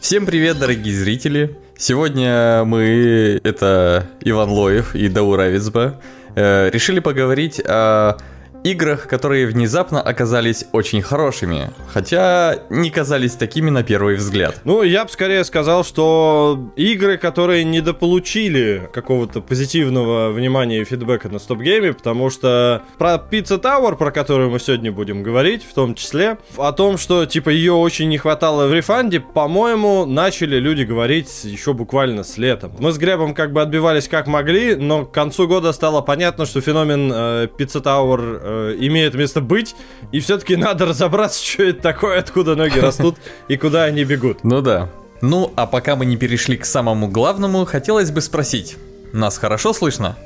Всем привет, дорогие зрители! Сегодня мы, это Иван Лоев и Даур Авицба, э, решили поговорить о играх, которые внезапно оказались очень хорошими, хотя не казались такими на первый взгляд. Ну, я бы скорее сказал, что игры, которые недополучили какого-то позитивного внимания и фидбэка на стоп-гейме, потому что про Pizza Tower, про которую мы сегодня будем говорить, в том числе, о том, что, типа, ее очень не хватало в рефанде, по-моему, начали люди говорить еще буквально с летом. Мы с Гребом как бы отбивались как могли, но к концу года стало понятно, что феномен э, Pizza Tower э, имеет место быть, и все-таки надо разобраться, что это такое, откуда ноги растут и куда они бегут. Ну да. Ну, а пока мы не перешли к самому главному, хотелось бы спросить, нас хорошо слышно?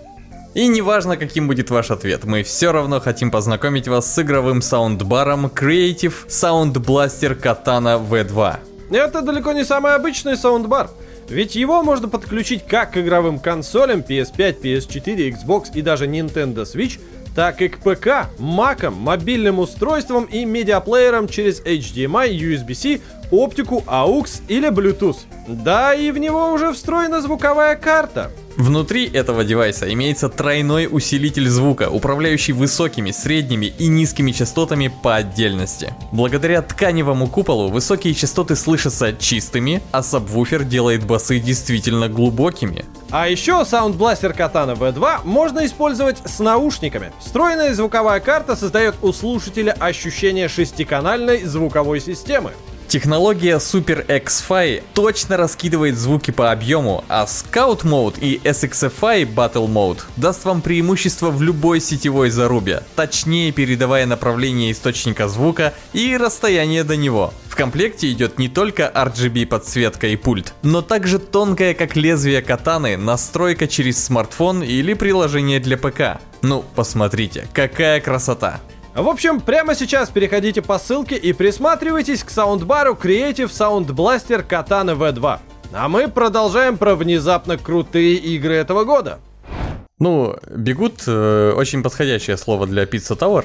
И неважно, каким будет ваш ответ, мы все равно хотим познакомить вас с игровым саундбаром Creative Sound Blaster Katana V2. Это далеко не самый обычный саундбар. Ведь его можно подключить как к игровым консолям PS5, PS4, Xbox и даже Nintendo Switch, так и к ПК, макам, мобильным устройствам и медиаплеерам через HDMI, USB-C, оптику, AUX или Bluetooth. Да, и в него уже встроена звуковая карта. Внутри этого девайса имеется тройной усилитель звука, управляющий высокими, средними и низкими частотами по отдельности. Благодаря тканевому куполу высокие частоты слышатся чистыми, а сабвуфер делает басы действительно глубокими. А еще Sound Blaster Katana V2 можно использовать с наушниками. Встроенная звуковая карта создает у слушателя ощущение шестиканальной звуковой системы. Технология Super X-Fi точно раскидывает звуки по объему, а Scout Mode и SXFI Battle Mode даст вам преимущество в любой сетевой зарубе, точнее передавая направление источника звука и расстояние до него. В комплекте идет не только RGB подсветка и пульт, но также тонкая как лезвие катаны настройка через смартфон или приложение для ПК. Ну, посмотрите, какая красота! В общем, прямо сейчас переходите по ссылке и присматривайтесь к саундбару Creative Sound Blaster Katana V2. А мы продолжаем про внезапно крутые игры этого года. Ну, бегут э, очень подходящее слово для Pizza Tower.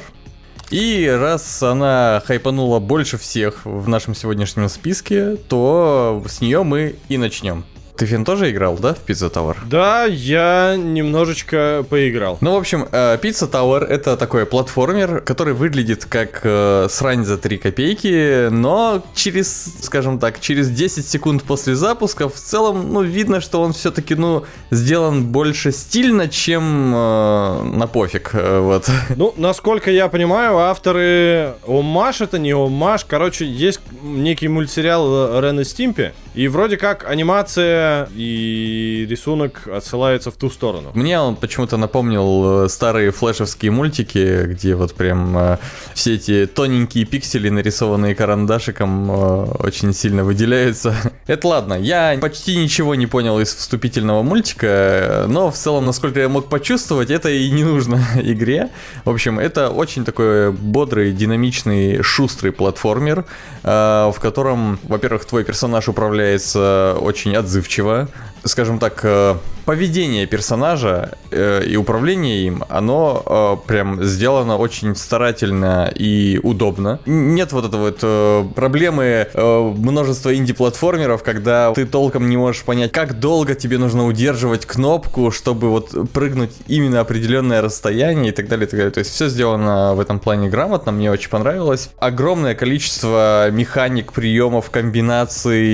И раз она хайпанула больше всех в нашем сегодняшнем списке, то с нее мы и начнем. Ты Фин тоже играл, да, в Pizza Tower? Да, я немножечко поиграл. Ну, в общем, э, Pizza Tower это такой платформер, который выглядит как э, срань за 3 копейки, но через, скажем так, через 10 секунд после запуска в целом, ну, видно, что он все-таки, ну, сделан больше стильно, чем э, на пофиг, э, вот. Ну, насколько я понимаю, авторы Омаш это не Омаш, короче, есть некий мультсериал Рен и Стимпи, и вроде как анимация и рисунок отсылается в ту сторону. Мне он почему-то напомнил э, старые флешевские мультики, где вот прям э, все эти тоненькие пиксели, нарисованные карандашиком, э, очень сильно выделяются. Это ладно, я почти ничего не понял из вступительного мультика, но в целом, насколько я мог почувствовать, это и не нужно игре. В общем, это очень такой бодрый, динамичный, шустрый платформер, в котором, во-первых, твой персонаж управляется очень отзывчиво, скажем так, э, поведение персонажа э, и управление им, оно э, прям сделано очень старательно и удобно. Нет вот этой вот проблемы множества инди-платформеров, когда ты толком не можешь понять, как долго тебе нужно удерживать кнопку, чтобы вот прыгнуть именно определенное расстояние и так далее, и так далее. То есть все сделано в этом плане грамотно, мне очень понравилось. Огромное количество механик, приемов, комбинаций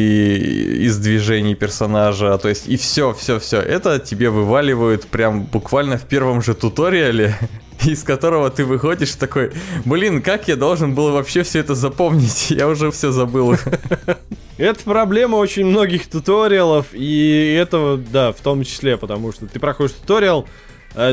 из движений персонажа, то есть и все, все, все. Это тебе вываливают прям буквально в первом же туториале, из которого ты выходишь такой, блин, как я должен был вообще все это запомнить? Я уже все забыл. Это проблема очень многих туториалов, и этого, да, в том числе, потому что ты проходишь туториал,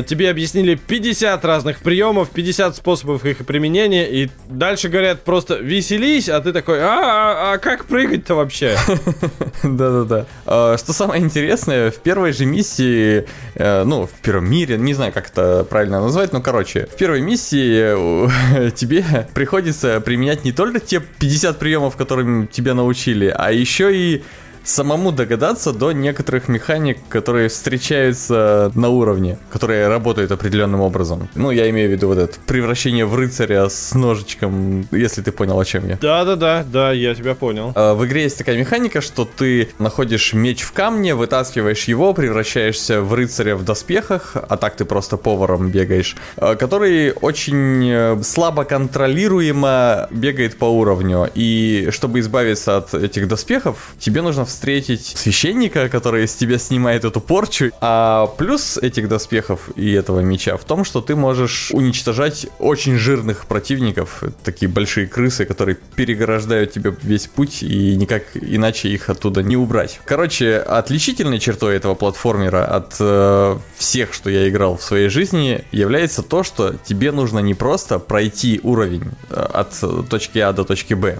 тебе объяснили 50 разных приемов, 50 способов их применения, и дальше говорят просто веселись, а ты такой, а, а, а как прыгать-то вообще? Да-да-да. А, что самое интересное, в первой же миссии, э, ну, в первом мире, не знаю, как это правильно назвать, но, короче, в первой миссии тебе приходится применять не только те 50 приемов, которыми тебя научили, а еще и самому догадаться до некоторых механик, которые встречаются на уровне, которые работают определенным образом. Ну, я имею в виду вот это превращение в рыцаря с ножичком, если ты понял, о чем я. Да-да-да, да, я тебя понял. А, в игре есть такая механика, что ты находишь меч в камне, вытаскиваешь его, превращаешься в рыцаря в доспехах, а так ты просто поваром бегаешь, а, который очень э, слабо контролируемо бегает по уровню. И чтобы избавиться от этих доспехов, тебе нужно встретить священника, который с тебя снимает эту порчу. А плюс этих доспехов и этого меча в том, что ты можешь уничтожать очень жирных противников, такие большие крысы, которые переграждают тебе весь путь и никак иначе их оттуда не убрать. Короче, отличительной чертой этого платформера от э, всех, что я играл в своей жизни, является то, что тебе нужно не просто пройти уровень э, от точки А до точки Б,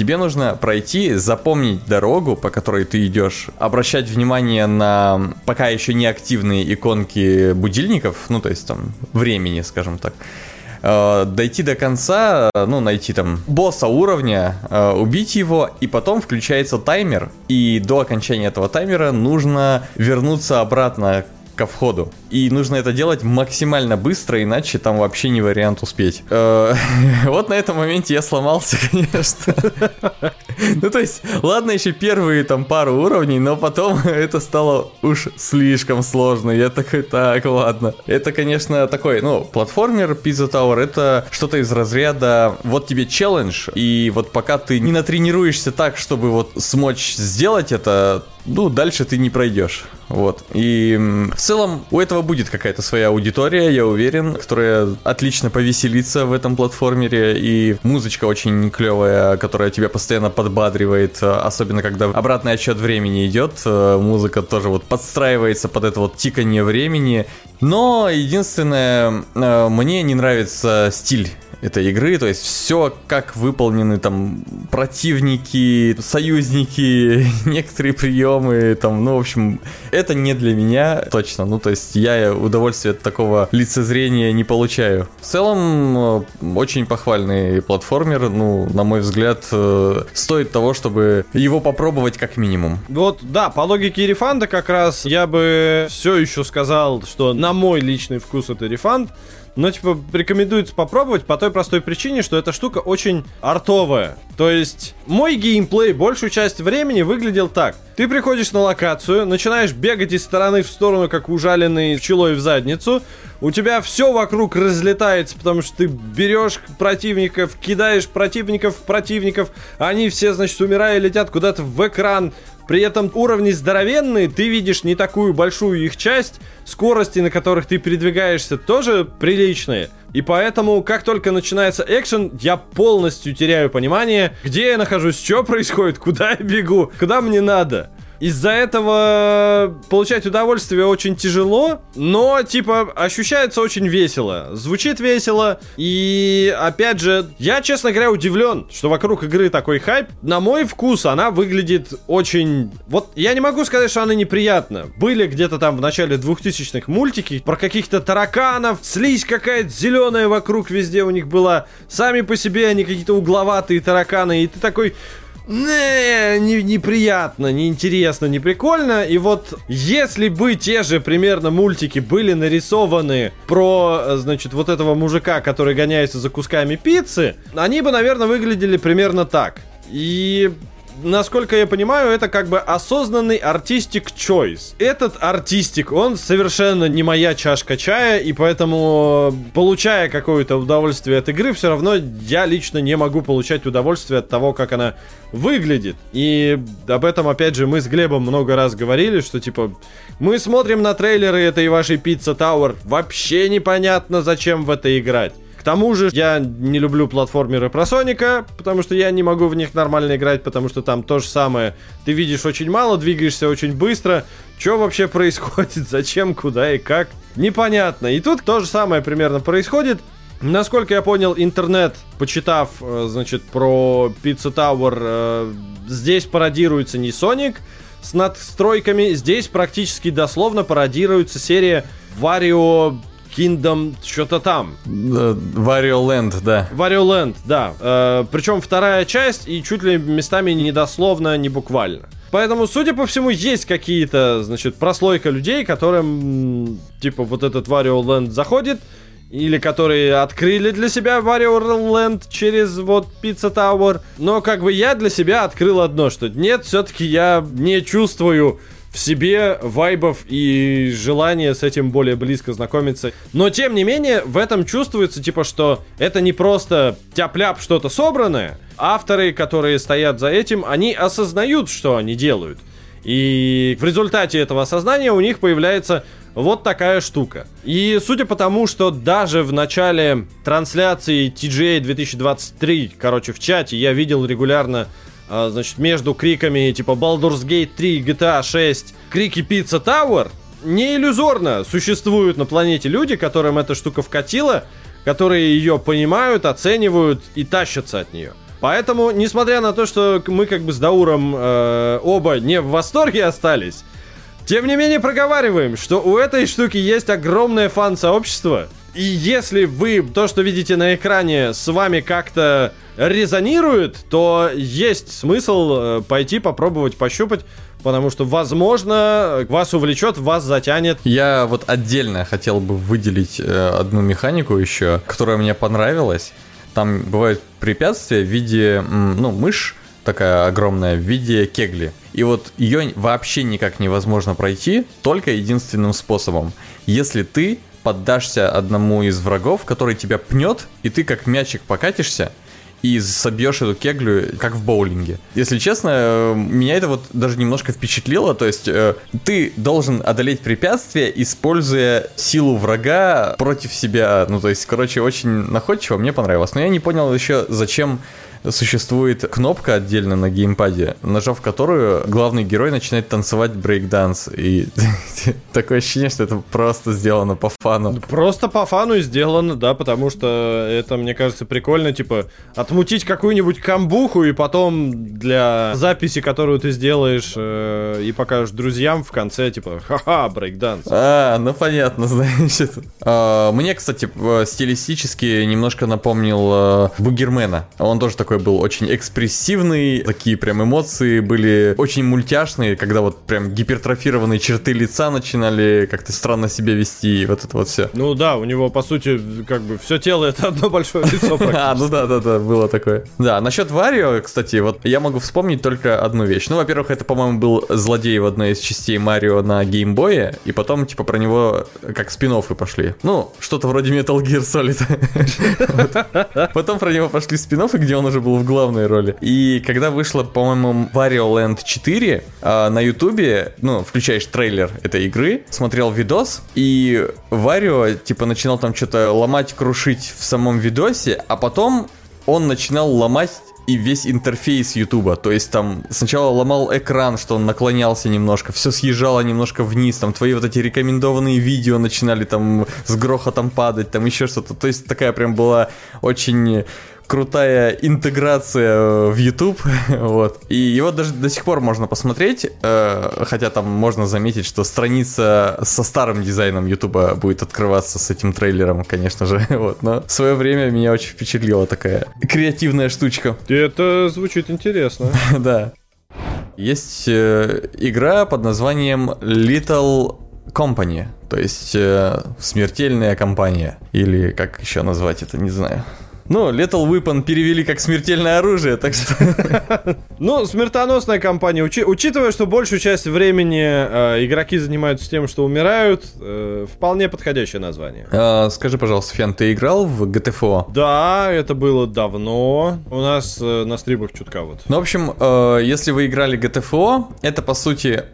Тебе нужно пройти, запомнить дорогу, по которой ты идешь, обращать внимание на пока еще не активные иконки будильников, ну то есть там времени, скажем так, э, дойти до конца, ну, найти там босса уровня, э, убить его, и потом включается таймер, и до окончания этого таймера нужно вернуться обратно ко входу. И нужно это делать максимально быстро, иначе там вообще не вариант успеть. Э, вот на этом моменте я сломался, конечно. Ну, то есть, ладно, еще первые там пару уровней, но потом это стало уж слишком сложно. Я такой, так, ладно. Это, конечно, такой, ну, платформер Pizza Tower, это что-то из разряда, вот тебе челлендж, и вот пока ты не натренируешься так, чтобы вот смочь сделать это, ну, дальше ты не пройдешь. Вот. И в целом у этого будет какая-то своя аудитория, я уверен, которая отлично повеселится в этом платформере. И музычка очень клевая, которая тебя постоянно подбадривает, особенно когда обратный отсчет времени идет. Музыка тоже вот подстраивается под это вот тикание времени. Но единственное, э, мне не нравится стиль этой игры, то есть все как выполнены там противники, союзники, некоторые приемы, там, ну, в общем, это не для меня точно, ну, то есть я удовольствия от такого лицезрения не получаю. В целом, э, очень похвальный платформер, ну, на мой взгляд, э, стоит того, чтобы его попробовать как минимум. Вот, да, по логике рефанда как раз я бы все еще сказал, что на мой личный вкус это рефанд, но, типа, рекомендуется попробовать по той простой причине, что эта штука очень артовая. То есть, мой геймплей большую часть времени выглядел так. Ты приходишь на локацию, начинаешь бегать из стороны в сторону, как ужаленный пчелой в задницу, у тебя все вокруг разлетается, потому что ты берешь противников, кидаешь противников в противников, они все, значит, умирая, летят куда-то в экран, при этом уровни здоровенные, ты видишь не такую большую их часть, скорости, на которых ты передвигаешься, тоже приличные. И поэтому, как только начинается экшен, я полностью теряю понимание, где я нахожусь, что происходит, куда я бегу, куда мне надо. Из-за этого получать удовольствие очень тяжело, но, типа, ощущается очень весело. Звучит весело. И, опять же, я, честно говоря, удивлен, что вокруг игры такой хайп. На мой вкус она выглядит очень... Вот я не могу сказать, что она неприятна. Были где-то там в начале 2000-х мультики про каких-то тараканов, слизь какая-то зеленая вокруг везде у них была. Сами по себе они какие-то угловатые тараканы. И ты такой, не, не, неприятно, неинтересно, не прикольно. И вот если бы те же примерно мультики были нарисованы про, значит, вот этого мужика, который гоняется за кусками пиццы, они бы, наверное, выглядели примерно так. И насколько я понимаю, это как бы осознанный артистик choice. Этот артистик, он совершенно не моя чашка чая, и поэтому, получая какое-то удовольствие от игры, все равно я лично не могу получать удовольствие от того, как она выглядит. И об этом, опять же, мы с Глебом много раз говорили, что, типа, мы смотрим на трейлеры этой вашей Pizza Tower, вообще непонятно, зачем в это играть. К тому же я не люблю платформеры про Соника, потому что я не могу в них нормально играть, потому что там то же самое. Ты видишь очень мало, двигаешься очень быстро. Что вообще происходит? Зачем, куда и как? Непонятно. И тут то же самое примерно происходит. Насколько я понял, интернет, почитав, э, значит, про Pizza Tower, э, здесь пародируется не Sonic с надстройками, здесь практически дословно пародируется серия Wario Kingdom что-то там. Wario Land, да. Wario Land, да. Э, причем вторая часть и чуть ли местами не дословно, не буквально. Поэтому, судя по всему, есть какие-то, значит, прослойка людей, которым, типа, вот этот Wario Land заходит, или которые открыли для себя Wario Land через вот Pizza Tower. Но как бы я для себя открыл одно, что нет, все-таки я не чувствую в себе вайбов и желание с этим более близко знакомиться. Но тем не менее, в этом чувствуется, типа, что это не просто тяп-ляп что-то собранное. Авторы, которые стоят за этим, они осознают, что они делают. И в результате этого осознания у них появляется вот такая штука. И судя по тому, что даже в начале трансляции TGA 2023, короче, в чате я видел регулярно а, значит, между криками типа Baldur's Gate 3, GTA 6, крики Pizza Tower, не иллюзорно существуют на планете. Люди, которым эта штука вкатила, которые ее понимают, оценивают и тащатся от нее. Поэтому, несмотря на то, что мы как бы с Дауром э, оба не в восторге остались, тем не менее проговариваем, что у этой штуки есть огромное фан-сообщество, и если вы то, что видите на экране, с вами как-то резонирует, то есть смысл э, пойти попробовать пощупать, потому что, возможно, вас увлечет, вас затянет. Я вот отдельно хотел бы выделить э, одну механику еще, которая мне понравилась. Там бывают препятствия в виде, ну, мышь, такая огромная, в виде кегли. И вот ее вообще никак невозможно пройти, только единственным способом. Если ты поддашься одному из врагов, который тебя пнет, и ты как мячик покатишься, и собьешь эту кеглю, как в боулинге. Если честно, э, меня это вот даже немножко впечатлило. То есть э, ты должен одолеть препятствие, используя силу врага против себя. Ну, то есть, короче, очень находчиво, мне понравилось. Но я не понял еще, зачем существует кнопка отдельно на геймпаде, нажав которую главный герой начинает танцевать брейкданс. И такое ощущение, что это просто сделано по фану. Просто по фану сделано, да, потому что это, мне кажется, прикольно, типа, отмутить какую-нибудь камбуху и потом для записи, которую ты сделаешь э, и покажешь друзьям в конце, типа, ха-ха, брейкданс. А, ну понятно, значит. А, мне, кстати, стилистически немножко напомнил э, Бугермена. Он тоже такой такой был очень экспрессивный, такие прям эмоции были очень мультяшные, когда вот прям гипертрофированные черты лица начинали как-то странно себя вести, и вот это вот все. Ну да, у него, по сути, как бы все тело это одно большое лицо А, ну да, да, да, было такое. Да, насчет Варио, кстати, вот я могу вспомнить только одну вещь. Ну, во-первых, это, по-моему, был злодей в одной из частей Марио на геймбое, и потом, типа, про него как спин пошли. Ну, что-то вроде Metal Gear Solid. Потом про него пошли спин где он уже был в главной роли. И когда вышла, по-моему, Wario Land 4 а, на Ютубе, ну, включаешь трейлер этой игры, смотрел видос, и Варио, типа, начинал там что-то ломать, крушить в самом видосе, а потом он начинал ломать и весь интерфейс Ютуба. То есть там сначала ломал экран, что он наклонялся немножко, все съезжало немножко вниз, там твои вот эти рекомендованные видео начинали там с грохотом падать, там еще что-то. То есть такая прям была очень крутая интеграция э, в YouTube, вот. И его даже до сих пор можно посмотреть, э, хотя там можно заметить, что страница со старым дизайном YouTube будет открываться с этим трейлером, конечно же, вот. Но в свое время меня очень впечатлила такая креативная штучка. Это звучит интересно. да. Есть э, игра под названием Little Company, то есть э, смертельная компания, или как еще назвать это, не знаю. Ну, Lethal Weapon перевели как смертельное оружие, так что... Ну, смертоносная компания. Учи- учитывая, что большую часть времени э, игроки занимаются тем, что умирают, э, вполне подходящее название. А, скажи, пожалуйста, Фен, ты играл в GTFO? Да, это было давно. У нас э, на стримах чутка вот. Ну, в общем, если вы играли GTFO, это, по сути,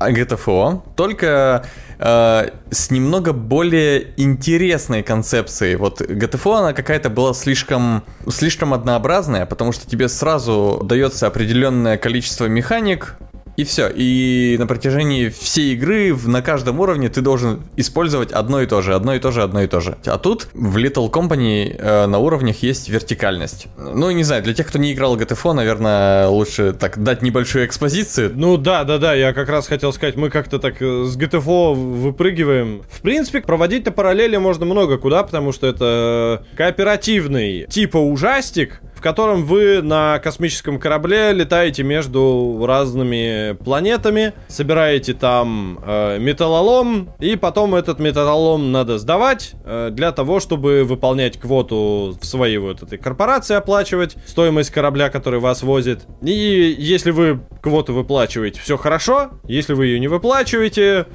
GTFO, только э, с немного более интересной концепцией. Вот GTFO, она какая-то была слишком, слишком однообразная, потому что тебе сразу дается определенное количество механик, и все. И на протяжении всей игры на каждом уровне ты должен использовать одно и то же, одно и то же, одно и то же. А тут в Little Company э, на уровнях есть вертикальность. Ну, не знаю, для тех, кто не играл GTFO, наверное, лучше так дать небольшую экспозицию. Ну да, да, да, я как раз хотел сказать, мы как-то так э, с GTFO выпрыгиваем. В принципе, проводить-то параллели можно много куда, потому что это кооперативный типа ужастик, в котором вы на космическом корабле летаете между разными планетами, собираете там э, металлолом, и потом этот металлолом надо сдавать э, для того, чтобы выполнять квоту в своей вот этой корпорации, оплачивать стоимость корабля, который вас возит. И если вы квоту выплачиваете, все хорошо. Если вы ее не выплачиваете,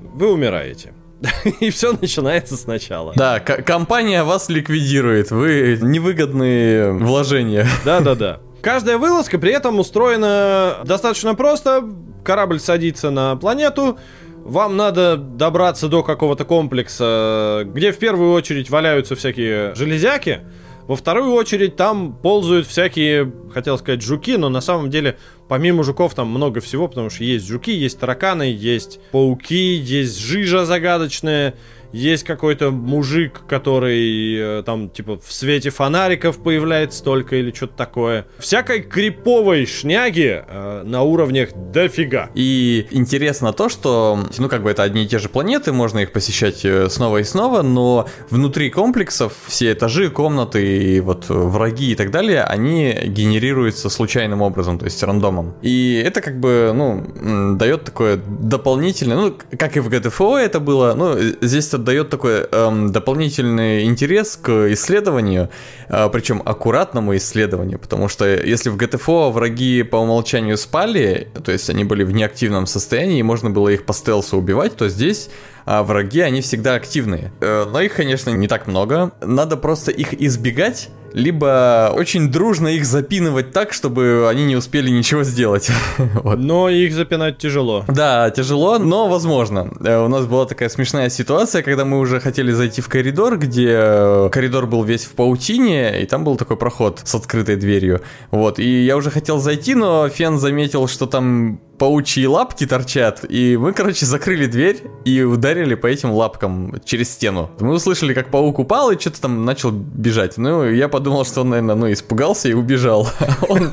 вы умираете. И все начинается сначала. Да, компания вас ликвидирует. Вы невыгодные вложения. Да-да-да. Каждая вылазка при этом устроена достаточно просто. Корабль садится на планету, вам надо добраться до какого-то комплекса, где в первую очередь валяются всякие железяки, во вторую очередь там ползают всякие, хотел сказать, жуки, но на самом деле помимо жуков там много всего, потому что есть жуки, есть тараканы, есть пауки, есть жижа загадочная, есть какой-то мужик, который э, там типа в свете фонариков появляется только или что-то такое. Всякой криповой шняги э, на уровнях дофига. И интересно то, что, ну как бы это одни и те же планеты, можно их посещать э, снова и снова, но внутри комплексов все этажи, комнаты и вот враги и так далее, они генерируются случайным образом, то есть рандомом. И это как бы, ну, дает такое дополнительное, ну, как и в GTFO это было, ну, здесь дает такой эм, дополнительный интерес к исследованию, э, причем аккуратному исследованию, потому что если в GTFO враги по умолчанию спали, то есть они были в неактивном состоянии, и можно было их по стелсу убивать, то здесь а враги, они всегда активные. Э, но их, конечно, не так много. Надо просто их избегать, либо очень дружно их запинывать так, чтобы они не успели ничего сделать. вот. Но их запинать тяжело. Да, тяжело, но возможно. Э, у нас была такая смешная ситуация, когда мы уже хотели зайти в коридор, где э, коридор был весь в паутине, и там был такой проход с открытой дверью. Вот, и я уже хотел зайти, но Фен заметил, что там паучьи лапки торчат, и мы, короче, закрыли дверь и ударили по этим лапкам через стену. Мы услышали, как паук упал и что-то там начал бежать. Ну, я подумал, что он, наверное, ну, испугался и убежал. Он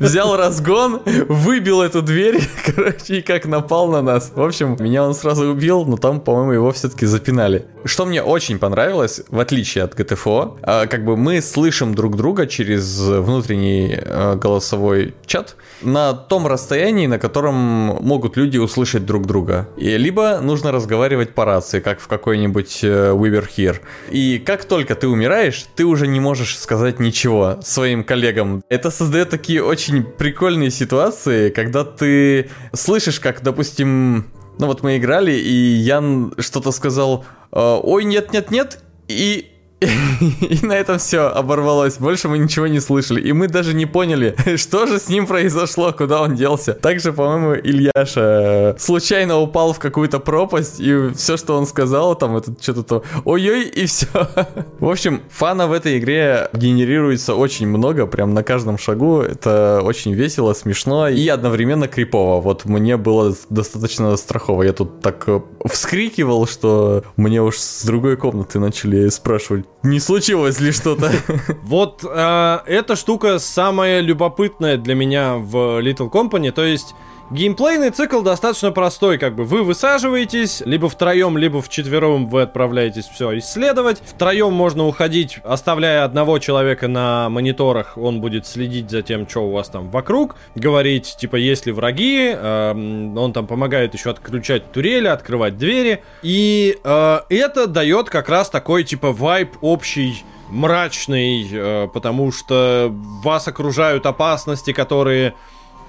взял разгон, выбил эту дверь, короче, и как напал на нас. В общем, меня он сразу убил, но там, по-моему, его все-таки запинали. Что мне очень понравилось, в отличие от GTFO, а, как бы мы слышим друг друга через внутренний а, голосовой чат на том расстоянии, на котором котором могут люди услышать друг друга. И либо нужно разговаривать по рации, как в какой-нибудь э, We Were Here. И как только ты умираешь, ты уже не можешь сказать ничего своим коллегам. Это создает такие очень прикольные ситуации, когда ты слышишь, как, допустим, ну вот мы играли, и Ян что-то сказал, «Э, ой, нет-нет-нет, и и на этом все оборвалось. Больше мы ничего не слышали. И мы даже не поняли, что же с ним произошло, куда он делся. Также, по-моему, Ильяша случайно упал в какую-то пропасть, и все, что он сказал, там, это что-то то ой-ой, и все. В общем, фана в этой игре генерируется очень много, прям на каждом шагу. Это очень весело, смешно и одновременно крипово. Вот мне было достаточно страхово. Я тут так э, вскрикивал, что мне уж с другой комнаты начали спрашивать, не случилось ли что-то? Вот э, эта штука самая любопытная для меня в Little Company, то есть Геймплейный цикл достаточно простой, как бы вы высаживаетесь, либо втроем, либо вчетвером вы отправляетесь все исследовать. Втроем можно уходить, оставляя одного человека на мониторах, он будет следить за тем, что у вас там вокруг, говорить, типа, есть ли враги, э, он там помогает еще отключать турели, открывать двери, и э, это дает как раз такой, типа, вайп общий мрачный, э, потому что вас окружают опасности, которые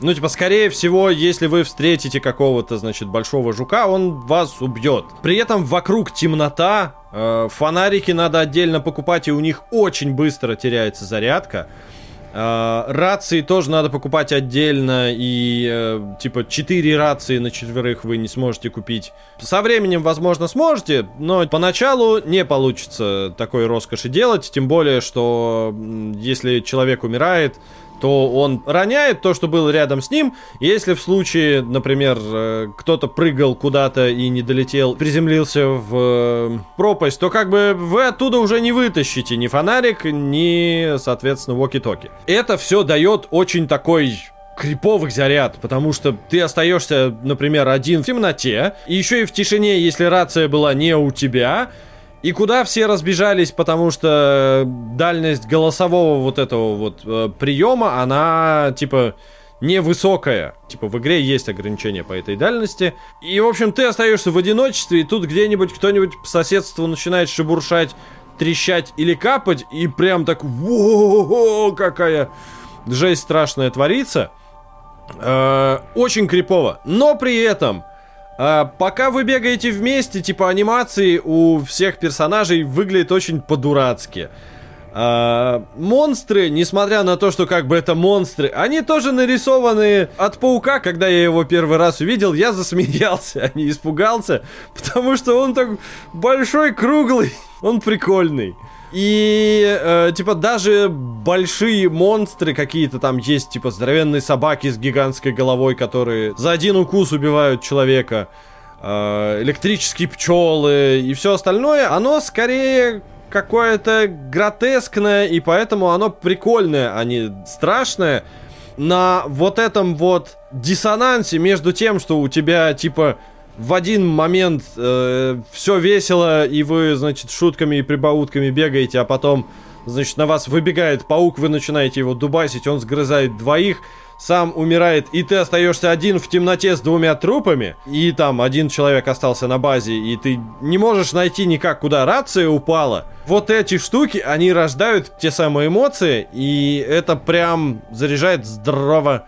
ну, типа, скорее всего, если вы встретите какого-то, значит, большого жука, он вас убьет. При этом вокруг темнота, э, фонарики надо отдельно покупать, и у них очень быстро теряется зарядка. Uh, рации тоже надо покупать отдельно, и uh, типа 4 рации на четверых вы не сможете купить. Со временем, возможно, сможете, но поначалу не получится такой роскоши делать, тем более, что если человек умирает, то он роняет то, что было рядом с ним. Если в случае, например, э, кто-то прыгал куда-то и не долетел, приземлился в э, пропасть, то как бы вы оттуда уже не вытащите ни фонарик, ни, соответственно, воки-токи. Это все дает очень такой криповый заряд, потому что ты остаешься, например, один в темноте, и еще и в тишине, если рация была не у тебя, И куда все разбежались, потому что дальность голосового вот этого вот э, приема, она типа невысокая. Типа в игре есть ограничения по этой дальности. И, в общем, ты остаешься в одиночестве, и тут где-нибудь кто-нибудь по соседству начинает шебуршать, трещать или капать, и прям так, во какая жесть страшная творится. Э, очень крипово. Но при этом, э, пока вы бегаете вместе, типа анимации у всех персонажей выглядит очень по-дурацки. А, монстры, несмотря на то, что как бы это монстры, они тоже нарисованы от паука. Когда я его первый раз увидел, я засмеялся, а не испугался, потому что он так большой, круглый, он прикольный. И, э, типа, даже большие монстры какие-то там есть, типа, здоровенные собаки с гигантской головой, которые за один укус убивают человека, э, электрические пчелы и все остальное, оно скорее какое-то гротескное, и поэтому оно прикольное, а не страшное. На вот этом вот диссонансе между тем, что у тебя, типа, в один момент э, все весело, и вы, значит, шутками и прибаутками бегаете, а потом, значит, на вас выбегает паук, вы начинаете его дубасить, он сгрызает двоих, сам умирает, и ты остаешься один в темноте с двумя трупами, и там один человек остался на базе, и ты не можешь найти никак, куда рация упала. Вот эти штуки, они рождают те самые эмоции, и это прям заряжает здорово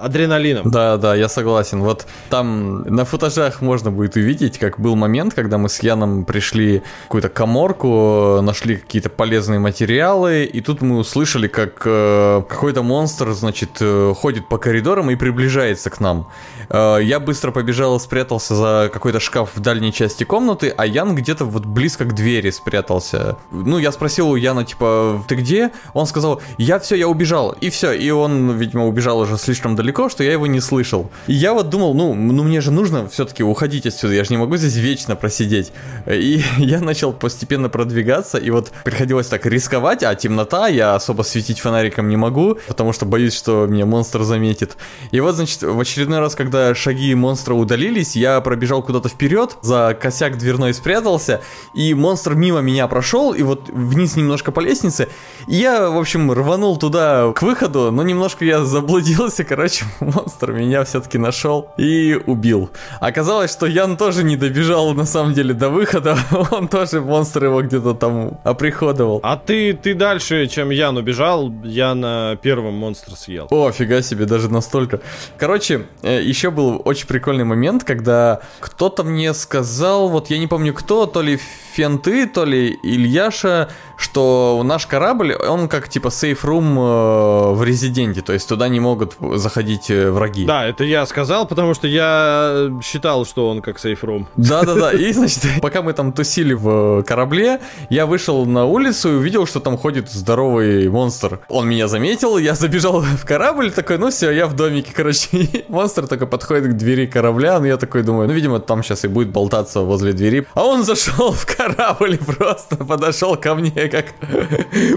адреналином. Да, да, я согласен. Вот там на футажах можно будет увидеть, как был момент, когда мы с Яном пришли в какую-то коморку, нашли какие-то полезные материалы, и тут мы услышали, как э, какой-то монстр, значит, э, ходит по коридорам и приближается к нам. Э, я быстро побежал и спрятался за какой-то шкаф в дальней части комнаты, а Ян где-то вот близко к двери спрятался. Ну, я спросил у Яна, типа, ты где? Он сказал, я все, я убежал. И все, и он, видимо, убежал уже слишком слишком далеко, что я его не слышал. И я вот думал, ну, ну мне же нужно все-таки уходить отсюда, я же не могу здесь вечно просидеть. И я начал постепенно продвигаться, и вот приходилось так рисковать, а темнота, я особо светить фонариком не могу, потому что боюсь, что меня монстр заметит. И вот, значит, в очередной раз, когда шаги монстра удалились, я пробежал куда-то вперед, за косяк дверной спрятался, и монстр мимо меня прошел, и вот вниз немножко по лестнице, и я, в общем, рванул туда к выходу, но немножко я заблудился, короче, монстр меня все-таки нашел и убил. Оказалось, что Ян тоже не добежал на самом деле до выхода, он тоже монстр его где-то там оприходовал. А ты, ты дальше, чем Ян убежал, я на первом монстр съел. О, фига себе, даже настолько. Короче, э, еще был очень прикольный момент, когда кто-то мне сказал, вот я не помню кто, то ли Фенты, то ли Ильяша, что наш корабль, он как типа сейф-рум э, в Резиденте, то есть туда не могут заходить э, враги. Да, это я сказал, потому что я считал, что он как сейф-рум. Да-да-да, и значит, пока мы там тусили в корабле, я вышел на улицу и увидел, что там ходит здоровый монстр. Он меня заметил, я забежал в корабль, такой, ну все, я в домике, короче. Монстр такой подходит к двери корабля, ну я такой думаю, ну видимо там сейчас и будет болтаться возле двери. А он зашел в корабль и просто подошел ко мне как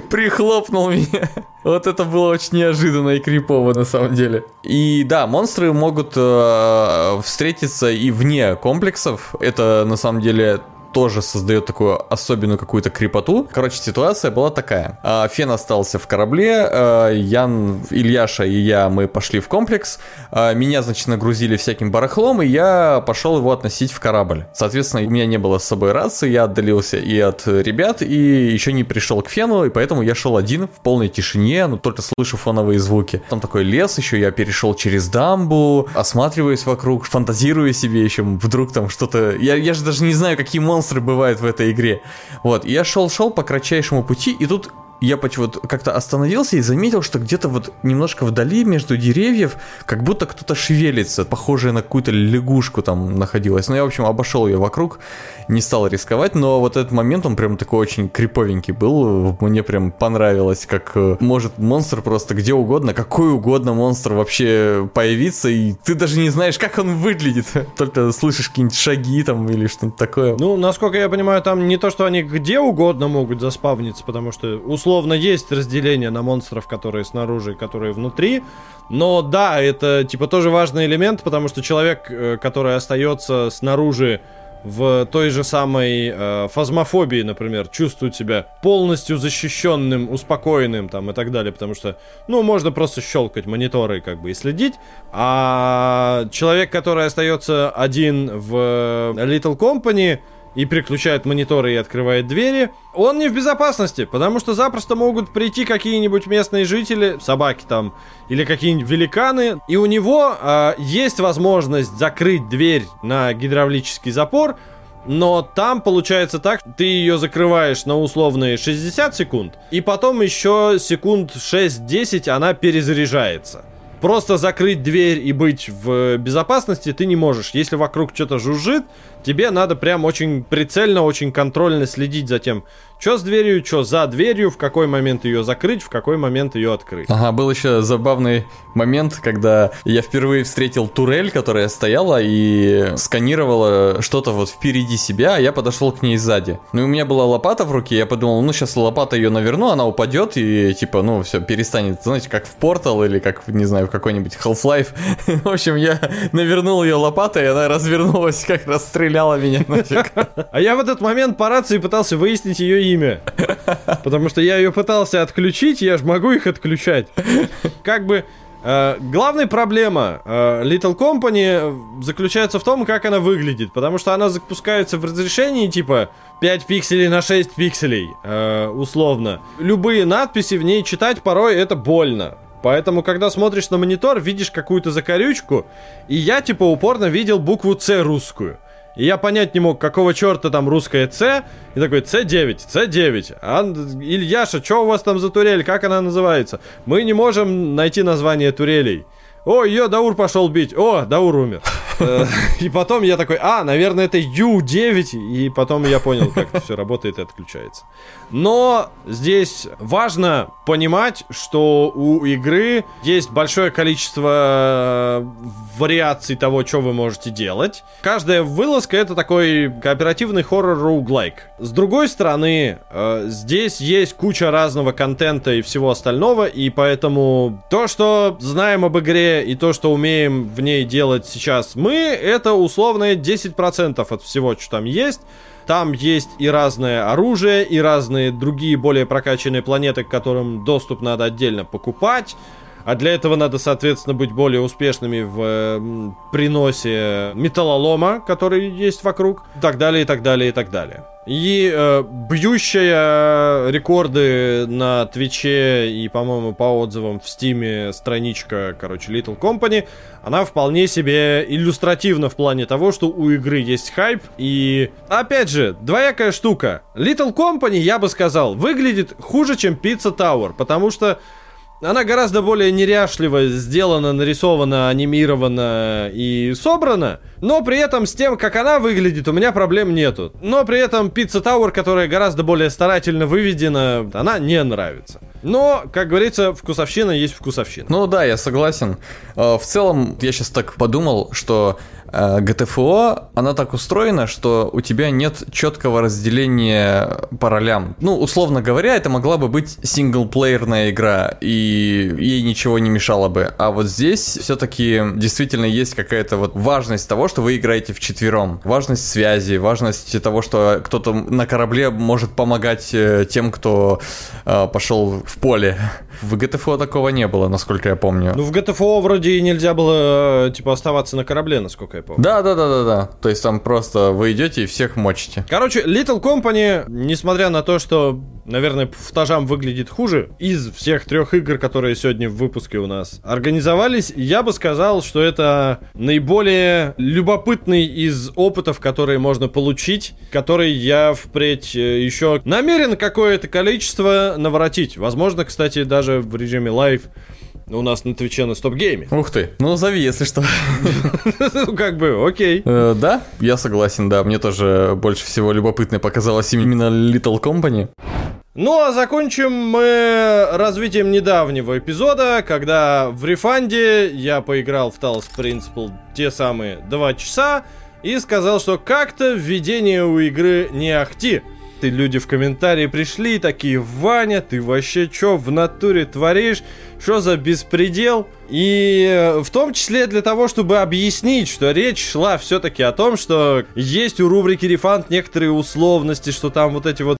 прихлопнул меня. Вот это было очень неожиданно и крипово на самом деле. И да, монстры могут э, встретиться и вне комплексов. Это на самом деле тоже создает такую особенную какую-то крепоту. Короче, ситуация была такая. А, Фен остался в корабле, а, Ян, Ильяша и я, мы пошли в комплекс. А, меня, значит, нагрузили всяким барахлом, и я пошел его относить в корабль. Соответственно, у меня не было с собой рации, я отдалился и от ребят, и еще не пришел к Фену, и поэтому я шел один в полной тишине, но только слышу фоновые звуки. Там такой лес еще, я перешел через дамбу, осматриваюсь вокруг, фантазирую себе еще, вдруг там что-то... Я, я же даже не знаю, какие монстры монстры бывают в этой игре. Вот, я шел-шел по кратчайшему пути, и тут я почему-то как-то остановился и заметил, что где-то вот немножко вдали между деревьев, как будто кто-то шевелится, похожее на какую-то лягушку там находилась. Ну, я, в общем, обошел ее вокруг, не стал рисковать, но вот этот момент, он прям такой очень криповенький был. Мне прям понравилось, как э, может монстр просто где угодно, какой угодно монстр вообще появиться, и ты даже не знаешь, как он выглядит. Только слышишь какие-нибудь шаги там или что-нибудь такое. Ну, насколько я понимаю, там не то, что они где угодно могут заспавниться, потому что условно условно есть разделение на монстров, которые снаружи которые внутри. Но да, это типа тоже важный элемент, потому что человек, э, который остается снаружи в той же самой э, фазмофобии, например, чувствует себя полностью защищенным, успокоенным там и так далее, потому что, ну, можно просто щелкать мониторы как бы и следить, а человек, который остается один в Little Company, и переключает мониторы и открывает двери, он не в безопасности, потому что запросто могут прийти какие-нибудь местные жители, собаки там, или какие-нибудь великаны, и у него э, есть возможность закрыть дверь на гидравлический запор, но там получается так, ты ее закрываешь на условные 60 секунд, и потом еще секунд 6-10 она перезаряжается. Просто закрыть дверь и быть в безопасности ты не можешь. Если вокруг что-то жужжит, тебе надо прям очень прицельно, очень контрольно следить за тем, что с дверью, что за дверью, в какой момент ее закрыть, в какой момент ее открыть. Ага, был еще забавный момент, когда я впервые встретил турель, которая стояла и сканировала что-то вот впереди себя, а я подошел к ней сзади. Ну и у меня была лопата в руке, я подумал, ну сейчас лопата ее наверну, она упадет и типа, ну все, перестанет, знаете, как в Портал или как, не знаю, в какой-нибудь Half-Life. В общем, я навернул ее лопатой, и она развернулась, как расстреляла меня нафиг. А я в этот момент по рации пытался выяснить ее имя. Потому что я ее пытался отключить, я же могу их отключать. Как бы э, главная проблема э, Little Company заключается в том, как она выглядит. Потому что она запускается в разрешении типа 5 пикселей на 6 пикселей, э, условно. Любые надписи в ней читать порой это больно. Поэтому, когда смотришь на монитор, видишь какую-то закорючку, и я, типа, упорно видел букву С русскую. И я понять не мог, какого черта там русская С. И такой, С9, С9. А, Ильяша, что у вас там за турель? Как она называется? Мы не можем найти название турелей. О, ее Даур пошел бить. О, Даур умер. Э, и потом я такой, а, наверное, это Ю9. И потом я понял, как это все работает и отключается. Но здесь важно понимать, что у игры есть большое количество э, вариаций того, что вы можете делать. Каждая вылазка это такой кооперативный хоррор роуглайк. С другой стороны, э, здесь есть куча разного контента и всего остального, и поэтому то, что знаем об игре и то, что умеем в ней делать сейчас мы, это условные 10% от всего, что там есть. Там есть и разное оружие, и разные другие более прокачанные планеты, к которым доступ надо отдельно покупать. А для этого надо, соответственно, быть более успешными в э, приносе металлолома, который есть вокруг, и так далее, и так далее, и так далее. И э, бьющая рекорды на Твиче и, по-моему, по отзывам в Стиме страничка, короче, Little Company, она вполне себе иллюстративна в плане того, что у игры есть хайп. И, опять же, двоякая штука. Little Company, я бы сказал, выглядит хуже, чем Pizza Tower, потому что она гораздо более неряшливо сделана, нарисована, анимирована и собрана, но при этом с тем, как она выглядит, у меня проблем нету. Но при этом Pizza Tower, которая гораздо более старательно выведена, она не нравится. Но, как говорится, вкусовщина есть вкусовщина. Ну да, я согласен. Э, в целом, я сейчас так подумал, что Э, она так устроена, что у тебя нет четкого разделения по ролям. Ну, условно говоря, это могла бы быть синглплеерная игра, и ей ничего не мешало бы. А вот здесь все-таки действительно есть какая-то вот важность того, что вы играете в четвером. Важность связи, важность того, что кто-то на корабле может помогать э, тем, кто э, пошел в поле. В GTFO такого не было, насколько я помню. Ну, в GTFO вроде и нельзя было, э, типа, оставаться на корабле, насколько я помню. Да, да, да, да, да. То есть там просто вы идете и всех мочите. Короче, Lethal Company, несмотря на то, что, наверное, по футажам выглядит хуже, из всех трех игр, которые сегодня в выпуске у нас организовались, я бы сказал, что это наиболее любопытный из опытов, которые можно получить, который я впредь э, еще намерен какое-то количество наворотить. Возможно, кстати, даже в режиме live у нас на Твиче на стоп-гейме. Ух ты, ну зови, если что. Ну, как бы, окей. Э, да, я согласен, да. Мне тоже больше всего любопытной показалась именно Little Company. Ну а закончим мы развитием недавнего эпизода, когда в рефанде я поиграл в Talos Principle те самые два часа и сказал, что как-то введение у игры не ахти. И люди в комментарии пришли, такие, Ваня, ты вообще чё в натуре творишь? Что за беспредел? И э, в том числе для того, чтобы объяснить, что речь шла все-таки о том, что есть у рубрики Рефанд некоторые условности, что там вот эти вот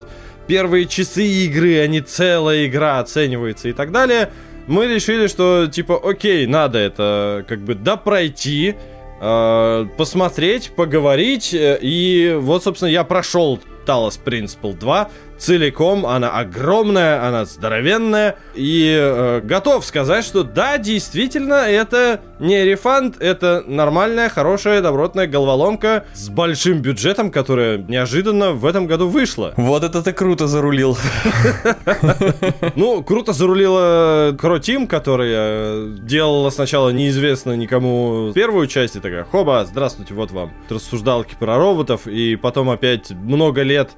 первые часы игры, а не целая игра оценивается и так далее. Мы решили, что типа, окей, надо это как бы допройти, э, посмотреть, поговорить. Э, и вот, собственно, я прошел Talos Principle 2 целиком, она огромная, она здоровенная, и э, готов сказать, что да, действительно, это не рефанд, это нормальная, хорошая, добротная головоломка с большим бюджетом, которая неожиданно в этом году вышла. Вот это ты круто зарулил. Ну, круто зарулила Кро Тим, которая делала сначала неизвестно никому первую часть, и такая, хоба, здравствуйте, вот вам рассуждалки про роботов, и потом опять много лет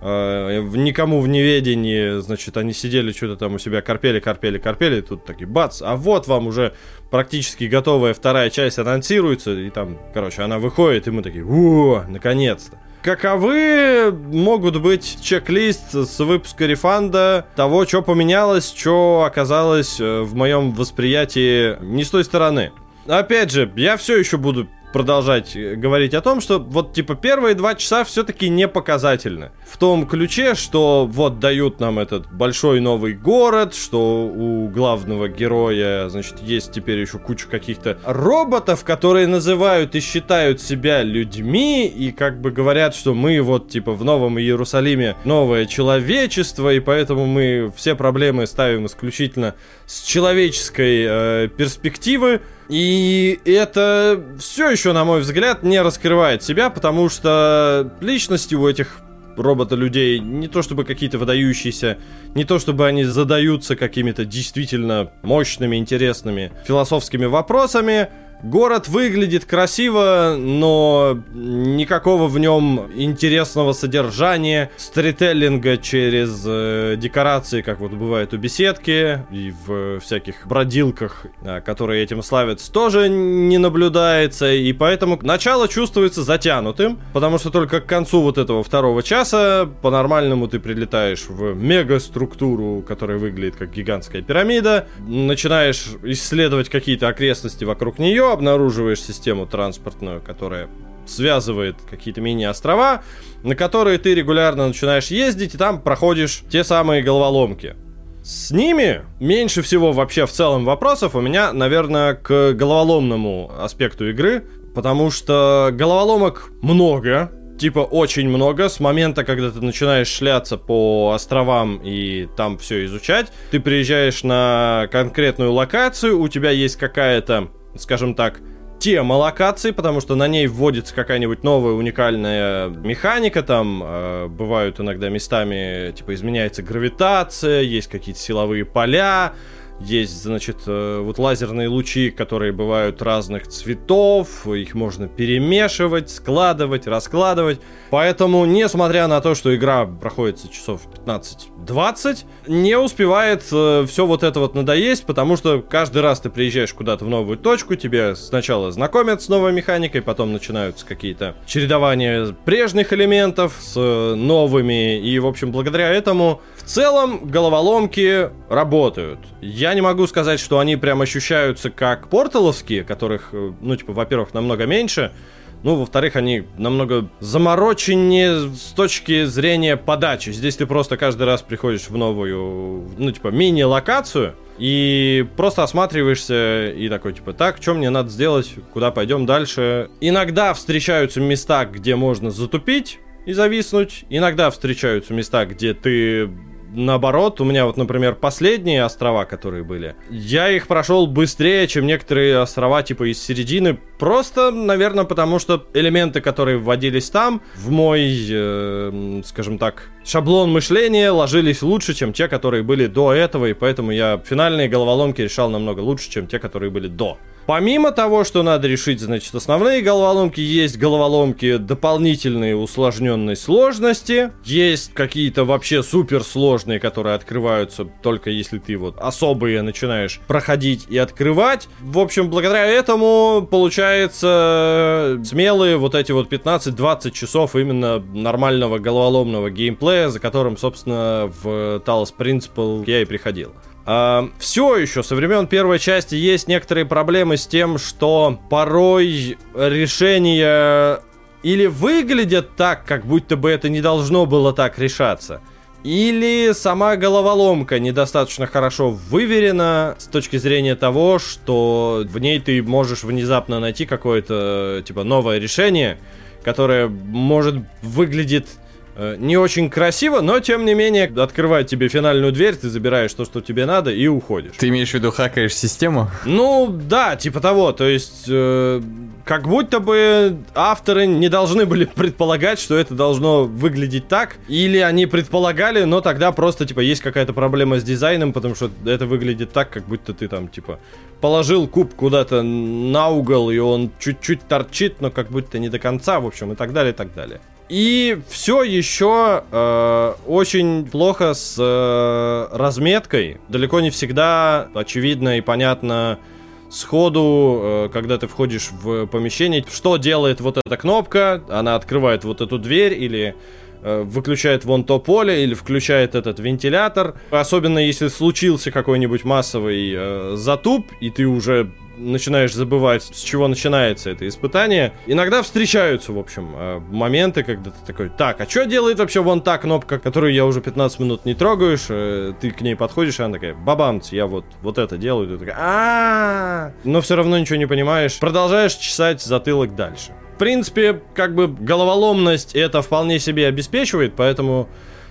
э, никому в неведении, значит, они сидели что-то там у себя корпели, корпели, корпели, тут такие бац, а вот вам уже практически готовая вторая часть анонсируется, и там, короче, она выходит, и мы такие, о, наконец-то. Каковы могут быть чек-лист с выпуска рефанда того, что поменялось, что оказалось э, в моем восприятии не с той стороны? Опять же, я все еще буду продолжать э, говорить о том, что вот типа первые два часа все-таки не показательны. В том ключе, что вот дают нам этот большой новый город, что у главного героя, значит, есть теперь еще куча каких-то роботов, которые называют и считают себя людьми, и как бы говорят, что мы вот типа в Новом Иерусалиме новое человечество, и поэтому мы все проблемы ставим исключительно с человеческой э, перспективы. И это все еще, на мой взгляд, не раскрывает себя, потому что личности у этих робота-людей не то чтобы какие-то выдающиеся, не то чтобы они задаются какими-то действительно мощными, интересными философскими вопросами, Город выглядит красиво, но никакого в нем интересного содержания, стрителлинга через э, декорации, как вот бывает у беседки и в всяких бродилках, э, которые этим славятся, тоже не наблюдается, и поэтому начало чувствуется затянутым, потому что только к концу вот этого второго часа по-нормальному ты прилетаешь в мегаструктуру, которая выглядит как гигантская пирамида, начинаешь исследовать какие-то окрестности вокруг нее, обнаруживаешь систему транспортную, которая связывает какие-то мини-острова, на которые ты регулярно начинаешь ездить, и там проходишь те самые головоломки. С ними меньше всего вообще в целом вопросов у меня, наверное, к головоломному аспекту игры, потому что головоломок много, типа очень много с момента, когда ты начинаешь шляться по островам и там все изучать. Ты приезжаешь на конкретную локацию, у тебя есть какая-то скажем так, тема локации, потому что на ней вводится какая-нибудь новая уникальная механика, там э, бывают иногда местами, типа, изменяется гравитация, есть какие-то силовые поля, есть, значит, э, вот лазерные лучи, которые бывают разных цветов, их можно перемешивать, складывать, раскладывать. Поэтому, несмотря на то, что игра проходит часов 15-20, не успевает э, все вот это вот надоесть, потому что каждый раз ты приезжаешь куда-то в новую точку, тебе сначала знакомят с новой механикой, потом начинаются какие-то чередования прежних элементов с э, новыми, и, в общем, благодаря этому в целом головоломки работают. Я я не могу сказать, что они прям ощущаются как порталовские, которых, э, ну, типа, во-первых, намного меньше, ну, во-вторых, они намного замороченнее с точки зрения подачи. Здесь ты просто каждый раз приходишь в новую, ну, типа, мини-локацию, и просто осматриваешься и такой, типа, так, что мне надо сделать, куда пойдем дальше. Иногда встречаются места, где можно затупить и зависнуть. Иногда встречаются места, где ты наоборот, у меня вот, например, последние острова, которые были, я их прошел быстрее, чем некоторые острова типа из середины, просто, наверное, потому что элементы, которые вводились там, в мой, э, скажем так, шаблон мышления ложились лучше, чем те, которые были до этого, и поэтому я финальные головоломки решал намного лучше, чем те, которые были до Помимо того, что надо решить, значит, основные головоломки, есть головоломки дополнительные усложненной сложности, есть какие-то вообще суперсложные, которые открываются только если ты вот особые начинаешь проходить и открывать. В общем, благодаря этому получается смелые вот эти вот 15-20 часов именно нормального головоломного геймплея, за которым, собственно, в Talos Principle я и приходил. Uh, все еще со времен первой части есть некоторые проблемы с тем, что порой решения или выглядят так, как будто бы это не должно было так решаться, или сама головоломка недостаточно хорошо выверена с точки зрения того, что в ней ты можешь внезапно найти какое-то типа новое решение, которое может выглядит не очень красиво, но тем не менее открывает тебе финальную дверь, ты забираешь то, что тебе надо и уходишь. Ты имеешь в виду хакаешь систему? Ну да, типа того, то есть э, как будто бы авторы не должны были предполагать, что это должно выглядеть так, или они предполагали, но тогда просто типа есть какая-то проблема с дизайном, потому что это выглядит так, как будто ты там типа положил куб куда-то на угол и он чуть-чуть торчит, но как будто не до конца, в общем, и так далее, и так далее. И все еще э, очень плохо с э, разметкой. Далеко не всегда очевидно и понятно сходу, э, когда ты входишь в помещение, что делает вот эта кнопка. Она открывает вот эту дверь или э, выключает вон то поле или включает этот вентилятор. Особенно если случился какой-нибудь массовый э, затуп, и ты уже начинаешь забывать, с чего начинается это испытание. Иногда встречаются, в общем, э, моменты, когда ты такой, так, а что делает вообще вон та кнопка, которую я уже 15 минут не трогаешь, э, ты к ней подходишь, и она такая, бабамц, я вот, вот это делаю, ты такая, а Но все равно ничего не понимаешь, продолжаешь чесать затылок дальше. В принципе, как бы головоломность это вполне себе обеспечивает, поэтому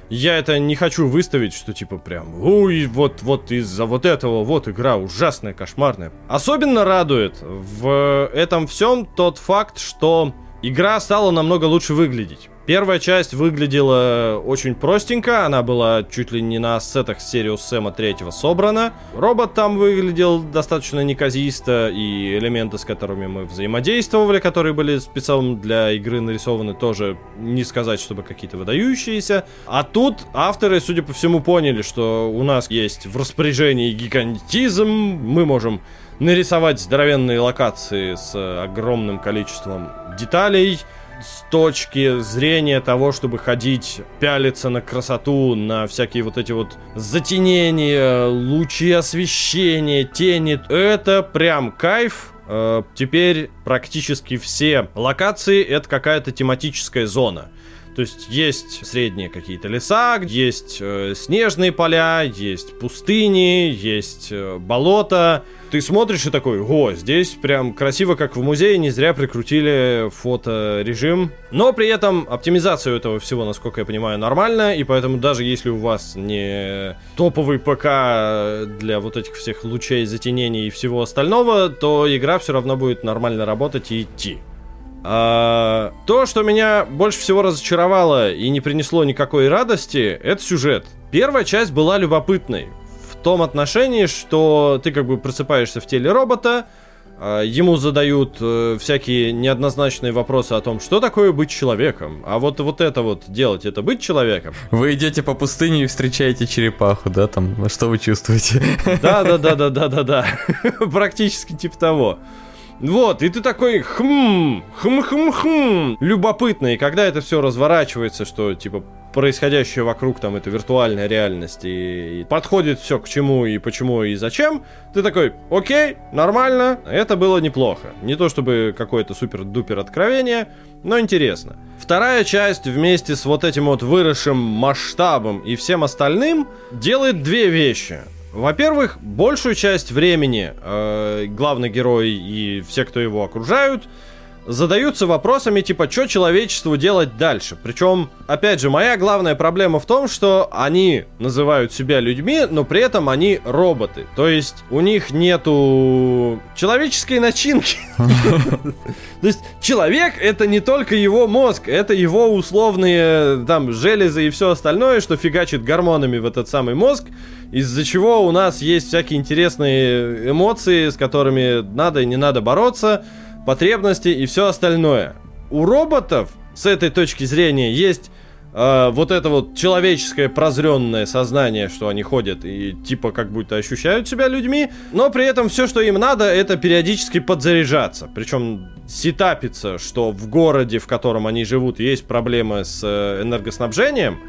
я это не хочу выставить, что типа прям, ой, вот, вот из-за вот этого, вот игра ужасная, кошмарная. Особенно радует в этом всем тот факт, что игра стала намного лучше выглядеть. Первая часть выглядела очень простенько, она была чуть ли не на ассетах Сириус Сэма 3 собрана. Робот там выглядел достаточно неказисто, и элементы, с которыми мы взаимодействовали, которые были специально для игры нарисованы, тоже не сказать, чтобы какие-то выдающиеся. А тут авторы, судя по всему, поняли, что у нас есть в распоряжении гигантизм, мы можем нарисовать здоровенные локации с огромным количеством деталей, с точки зрения того, чтобы ходить, пялиться на красоту, на всякие вот эти вот затенения, лучи освещения, тени. Это прям кайф. Э, теперь практически все локации это какая-то тематическая зона. То есть есть средние какие-то леса, есть э, снежные поля, есть пустыни, есть э, болото. Ты смотришь и такой, о, здесь прям красиво, как в музее, не зря прикрутили фоторежим. Но при этом оптимизацию этого всего, насколько я понимаю, нормально, и поэтому даже если у вас не топовый ПК для вот этих всех лучей, затенений и всего остального, то игра все равно будет нормально работать и идти. А, то, что меня больше всего разочаровало и не принесло никакой радости, это сюжет. Первая часть была любопытной. В том отношении, что ты как бы просыпаешься в теле робота, а, ему задают э, всякие неоднозначные вопросы о том, что такое быть человеком. А вот, вот это вот делать, это быть человеком. Вы идете по пустыне и встречаете черепаху, да, там, что вы чувствуете? Да-да-да-да-да-да-да. Практически типа того. Вот, и ты такой, хм, хм-хм-хм, любопытно. И когда это все разворачивается, что, типа, происходящее вокруг, там, это виртуальная реальность, и, и подходит все к чему, и почему, и зачем, ты такой, окей, нормально, это было неплохо. Не то чтобы какое-то супер-дупер откровение, но интересно. Вторая часть вместе с вот этим вот выросшим масштабом и всем остальным делает две вещи. Во-первых, большую часть времени э, главный герой и все, кто его окружают, задаются вопросами типа, что человечеству делать дальше. Причем, опять же, моя главная проблема в том, что они называют себя людьми, но при этом они роботы. То есть у них нету человеческой начинки. То есть человек это не только его мозг, это его условные там железы и все остальное, что фигачит гормонами в этот самый мозг, из-за чего у нас есть всякие интересные эмоции, с которыми надо и не надо бороться потребности и все остальное. У роботов с этой точки зрения есть э, вот это вот человеческое прозренное сознание, что они ходят и типа как будто ощущают себя людьми, но при этом все, что им надо, это периодически подзаряжаться. Причем сетапиться, что в городе, в котором они живут, есть проблемы с э, энергоснабжением,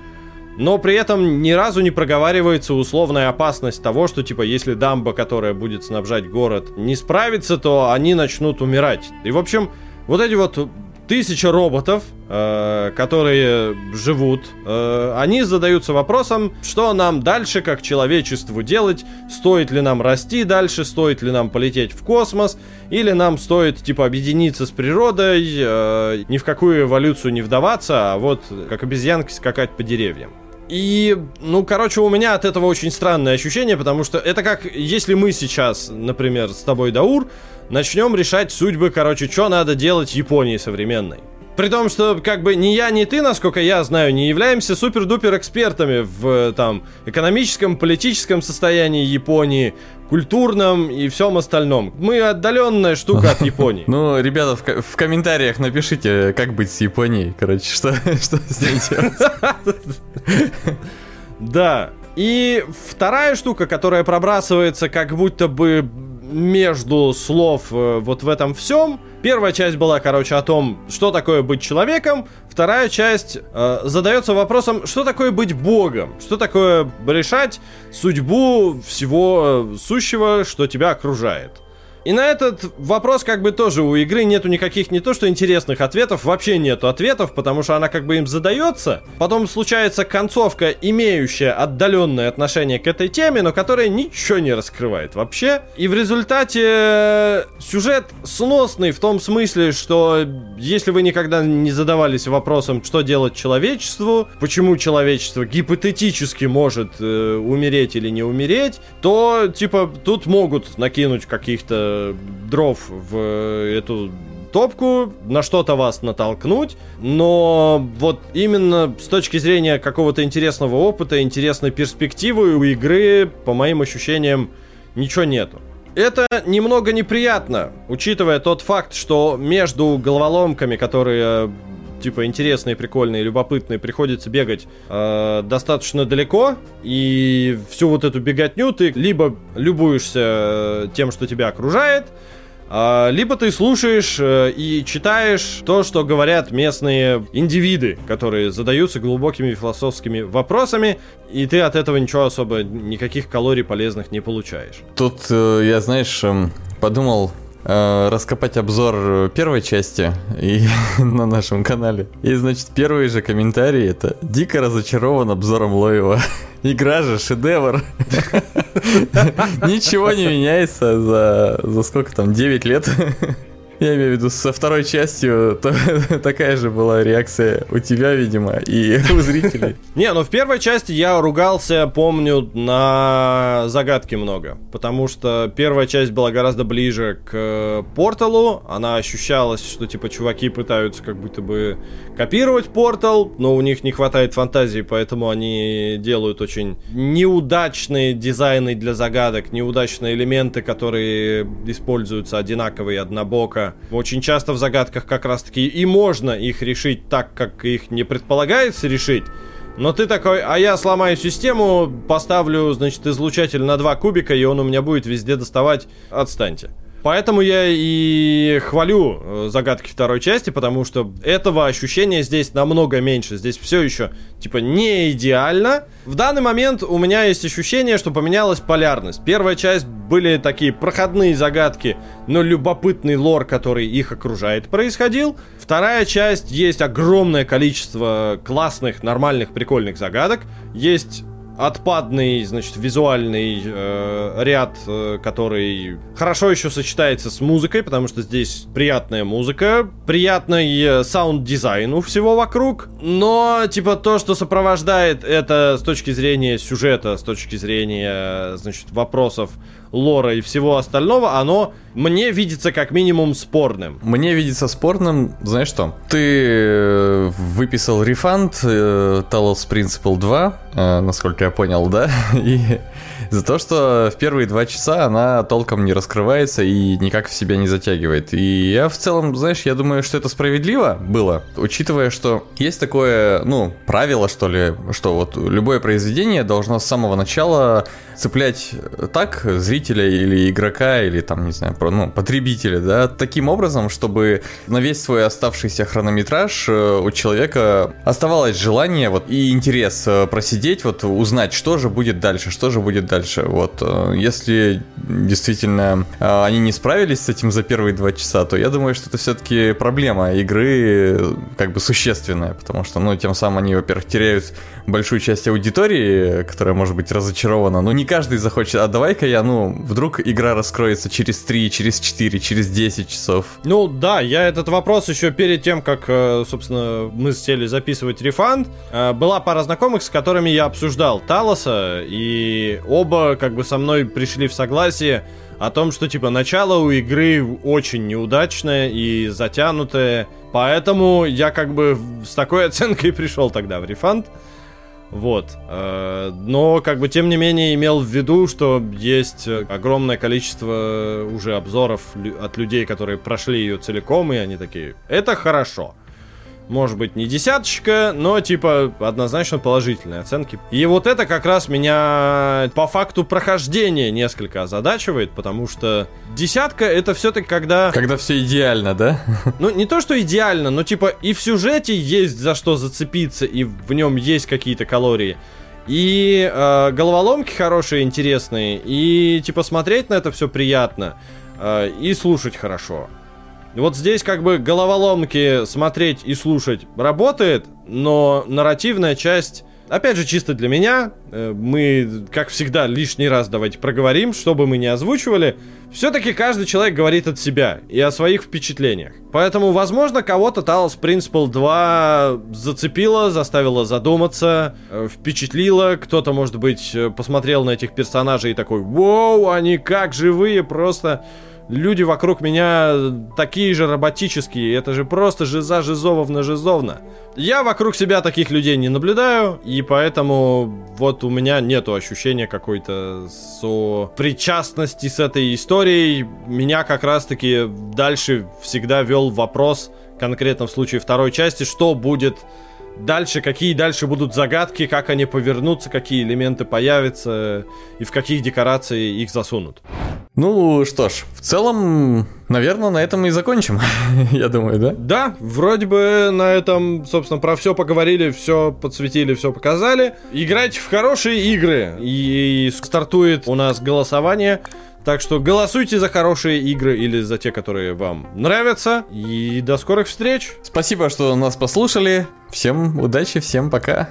но при этом ни разу не проговаривается условная опасность того, что, типа, если дамба, которая будет снабжать город, не справится, то они начнут умирать. И, в общем, вот эти вот тысяча роботов, э, которые живут, э, они задаются вопросом, что нам дальше, как человечеству делать, стоит ли нам расти дальше, стоит ли нам полететь в космос, или нам стоит, типа, объединиться с природой, э, ни в какую эволюцию не вдаваться, а вот как обезьянки скакать по деревьям. И, ну, короче, у меня от этого очень странное ощущение, потому что это как, если мы сейчас, например, с тобой, Даур, начнем решать судьбы, короче, что надо делать Японии современной. При том, что как бы ни я, ни ты, насколько я знаю, не являемся супер-дупер экспертами в там экономическом, политическом состоянии Японии, культурном и всем остальном. Мы отдаленная штука от Японии. Ну, ребята, в, в комментариях напишите, как быть с Японией, короче, что, что с ней делать. Да. И вторая штука, которая пробрасывается как будто бы между слов э, вот в этом всем. Первая часть была, короче, о том, что такое быть человеком. Вторая часть э, задается вопросом, что такое быть богом, что такое решать судьбу всего э, сущего, что тебя окружает. И на этот вопрос как бы тоже у игры нету никаких не то что интересных ответов, вообще нету ответов, потому что она как бы им задается. Потом случается концовка, имеющая отдаленное отношение к этой теме, но которая ничего не раскрывает вообще. И в результате э, сюжет сносный в том смысле, что если вы никогда не задавались вопросом, что делать человечеству, почему человечество гипотетически может э, умереть или не умереть, то типа тут могут накинуть каких-то дров в эту топку, на что-то вас натолкнуть, но вот именно с точки зрения какого-то интересного опыта, интересной перспективы у игры, по моим ощущениям, ничего нету. Это немного неприятно, учитывая тот факт, что между головоломками, которые типа интересные, прикольные, любопытные, приходится бегать э, достаточно далеко, и всю вот эту беготню ты либо любуешься э, тем, что тебя окружает, э, либо ты слушаешь э, и читаешь то, что говорят местные индивиды, которые задаются глубокими философскими вопросами, и ты от этого ничего особо, никаких калорий полезных не получаешь. Тут э, я, знаешь, эм, подумал раскопать обзор первой части и на нашем канале. И, значит, первый же комментарий это «Дико разочарован обзором Лоева». Игра же шедевр. Ничего не меняется за, за сколько там, 9 лет. Я имею в виду, со второй частью то, такая же была реакция у тебя, видимо, и у зрителей. Не, ну в первой части я ругался, помню, на загадки много. Потому что первая часть была гораздо ближе к порталу. Она ощущалась, что типа чуваки пытаются как будто бы копировать портал, но у них не хватает фантазии, поэтому они делают очень неудачные дизайны для загадок, неудачные элементы, которые используются одинаковые однобоко очень часто в загадках как раз-таки и можно их решить так, как их не предполагается решить. Но ты такой, а я сломаю систему, поставлю, значит, излучатель на два кубика, и он у меня будет везде доставать. Отстаньте. Поэтому я и хвалю э, загадки второй части, потому что этого ощущения здесь намного меньше. Здесь все еще, типа, не идеально. В данный момент у меня есть ощущение, что поменялась полярность. Первая часть были такие проходные загадки, но любопытный лор, который их окружает, происходил. Вторая часть есть огромное количество классных, нормальных, прикольных загадок. Есть отпадный, значит, визуальный э, ряд, э, который хорошо еще сочетается с музыкой, потому что здесь приятная музыка, приятный э, саунд-дизайн у всего вокруг, но, типа, то, что сопровождает это с точки зрения сюжета, с точки зрения, значит, вопросов лора и всего остального, оно мне видится как минимум спорным. Мне видится спорным, знаешь что? Ты э, выписал refund э, Talos Principle 2, э, насколько я понял, да? И за то, что в первые два часа она толком не раскрывается и никак в себя не затягивает. И я в целом, знаешь, я думаю, что это справедливо было, учитывая, что есть такое, ну, правило, что ли, что вот любое произведение должно с самого начала цеплять так зрителя или игрока, или там, не знаю, ну, потребителя, да, таким образом, чтобы на весь свой оставшийся хронометраж э, у человека оставалось желание вот и интерес э, просидеть, вот узнать, что же будет дальше, что же будет дальше. Вот, э, если действительно они не справились с этим за первые два часа, то я думаю, что это все-таки проблема игры как бы существенная, потому что, ну, тем самым они, во-первых, теряют большую часть аудитории, которая может быть разочарована, но не каждый захочет, а давай-ка я, ну, вдруг игра раскроется через 3, через 4, через 10 часов. Ну да, я этот вопрос еще перед тем, как, э, собственно, мы сели записывать рефанд, э, была пара знакомых, с которыми я обсуждал Талоса, и оба как бы со мной пришли в согласие о том, что типа начало у игры очень неудачное и затянутое, поэтому я как бы с такой оценкой пришел тогда в рефанд. Вот. Э, но, как бы, тем не менее, имел в виду, что есть огромное количество уже обзоров от людей, которые прошли ее целиком, и они такие, это хорошо может быть, не десяточка, но, типа, однозначно положительные оценки. И вот это как раз меня по факту прохождения несколько озадачивает, потому что десятка это все-таки когда... Когда все идеально, да? Ну, не то, что идеально, но, типа, и в сюжете есть за что зацепиться, и в нем есть какие-то калории. И э, головоломки хорошие, интересные, и, типа, смотреть на это все приятно, э, и слушать хорошо. Вот здесь как бы головоломки смотреть и слушать работает, но нарративная часть Опять же, чисто для меня, э, мы, как всегда, лишний раз давайте проговорим, чтобы мы не озвучивали. Все-таки каждый человек говорит от себя и о своих впечатлениях. Поэтому, возможно, кого-то Talos Principle 2 зацепило, заставило задуматься, э, впечатлило. Кто-то, может быть, э, посмотрел на этих персонажей и такой, «Воу, они как живые, просто...» люди вокруг меня такие же роботические, это же просто жиза жизововна жизовна. Я вокруг себя таких людей не наблюдаю, и поэтому вот у меня нету ощущения какой-то сопричастности с этой историей. Меня как раз-таки дальше всегда вел вопрос, конкретно в случае второй части, что будет дальше, какие дальше будут загадки, как они повернутся, какие элементы появятся и в каких декорации их засунут. Ну что ж, в целом, наверное, на этом и закончим, я думаю, да? Да, вроде бы на этом, собственно, про все поговорили, все подсветили, все показали. Играйте в хорошие игры, и стартует у нас голосование. Так что голосуйте за хорошие игры или за те, которые вам нравятся. И до скорых встреч. Спасибо, что нас послушали. Всем удачи, всем пока.